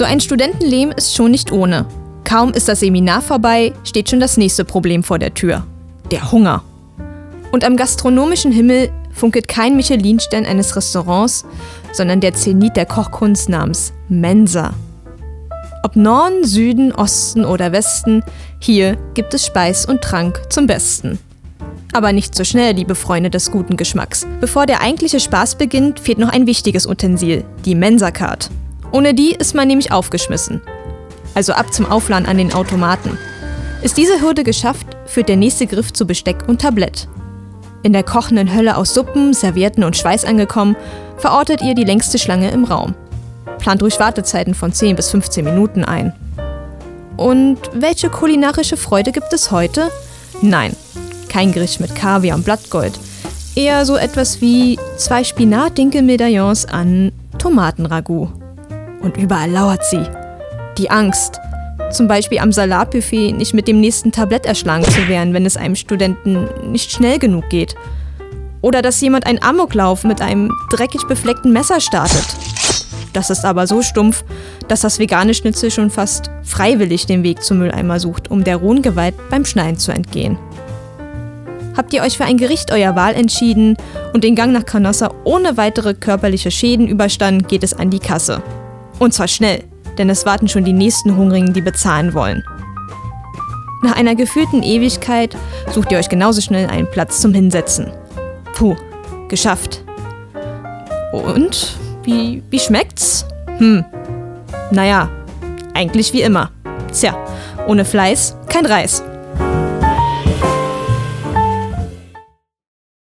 So ein Studentenleben ist schon nicht ohne. Kaum ist das Seminar vorbei, steht schon das nächste Problem vor der Tür. Der Hunger. Und am gastronomischen Himmel funkelt kein Michelin-Stern eines Restaurants, sondern der Zenit der Kochkunst namens Mensa. Ob Norden, Süden, Osten oder Westen, hier gibt es Speis und Trank zum Besten. Aber nicht so schnell, liebe Freunde des guten Geschmacks. Bevor der eigentliche Spaß beginnt, fehlt noch ein wichtiges Utensil, die Mensa-Card. Ohne die ist man nämlich aufgeschmissen. Also ab zum Aufladen an den Automaten. Ist diese Hürde geschafft, führt der nächste Griff zu Besteck und Tablett. In der kochenden Hölle aus Suppen, Servietten und Schweiß angekommen, verortet ihr die längste Schlange im Raum. Plant ruhig Wartezeiten von 10 bis 15 Minuten ein. Und welche kulinarische Freude gibt es heute? Nein, kein Gericht mit Kaviar und Blattgold. Eher so etwas wie zwei Spinat-Dinkel-Medaillons an Tomatenragout. Und überall lauert sie. Die Angst, zum Beispiel am Salatbuffet nicht mit dem nächsten Tablett erschlagen zu werden, wenn es einem Studenten nicht schnell genug geht. Oder dass jemand einen Amoklauf mit einem dreckig befleckten Messer startet. Das ist aber so stumpf, dass das vegane Schnitzel schon fast freiwillig den Weg zum Mülleimer sucht, um der rohen Gewalt beim Schneiden zu entgehen. Habt ihr euch für ein Gericht eurer Wahl entschieden und den Gang nach Canossa ohne weitere körperliche Schäden überstanden, geht es an die Kasse. Und zwar schnell, denn es warten schon die nächsten Hungrigen, die bezahlen wollen. Nach einer gefühlten Ewigkeit sucht ihr euch genauso schnell einen Platz zum Hinsetzen. Puh, geschafft. Und? Wie, wie schmeckt's? Hm. Naja, eigentlich wie immer. Tja, ohne Fleiß kein Reis.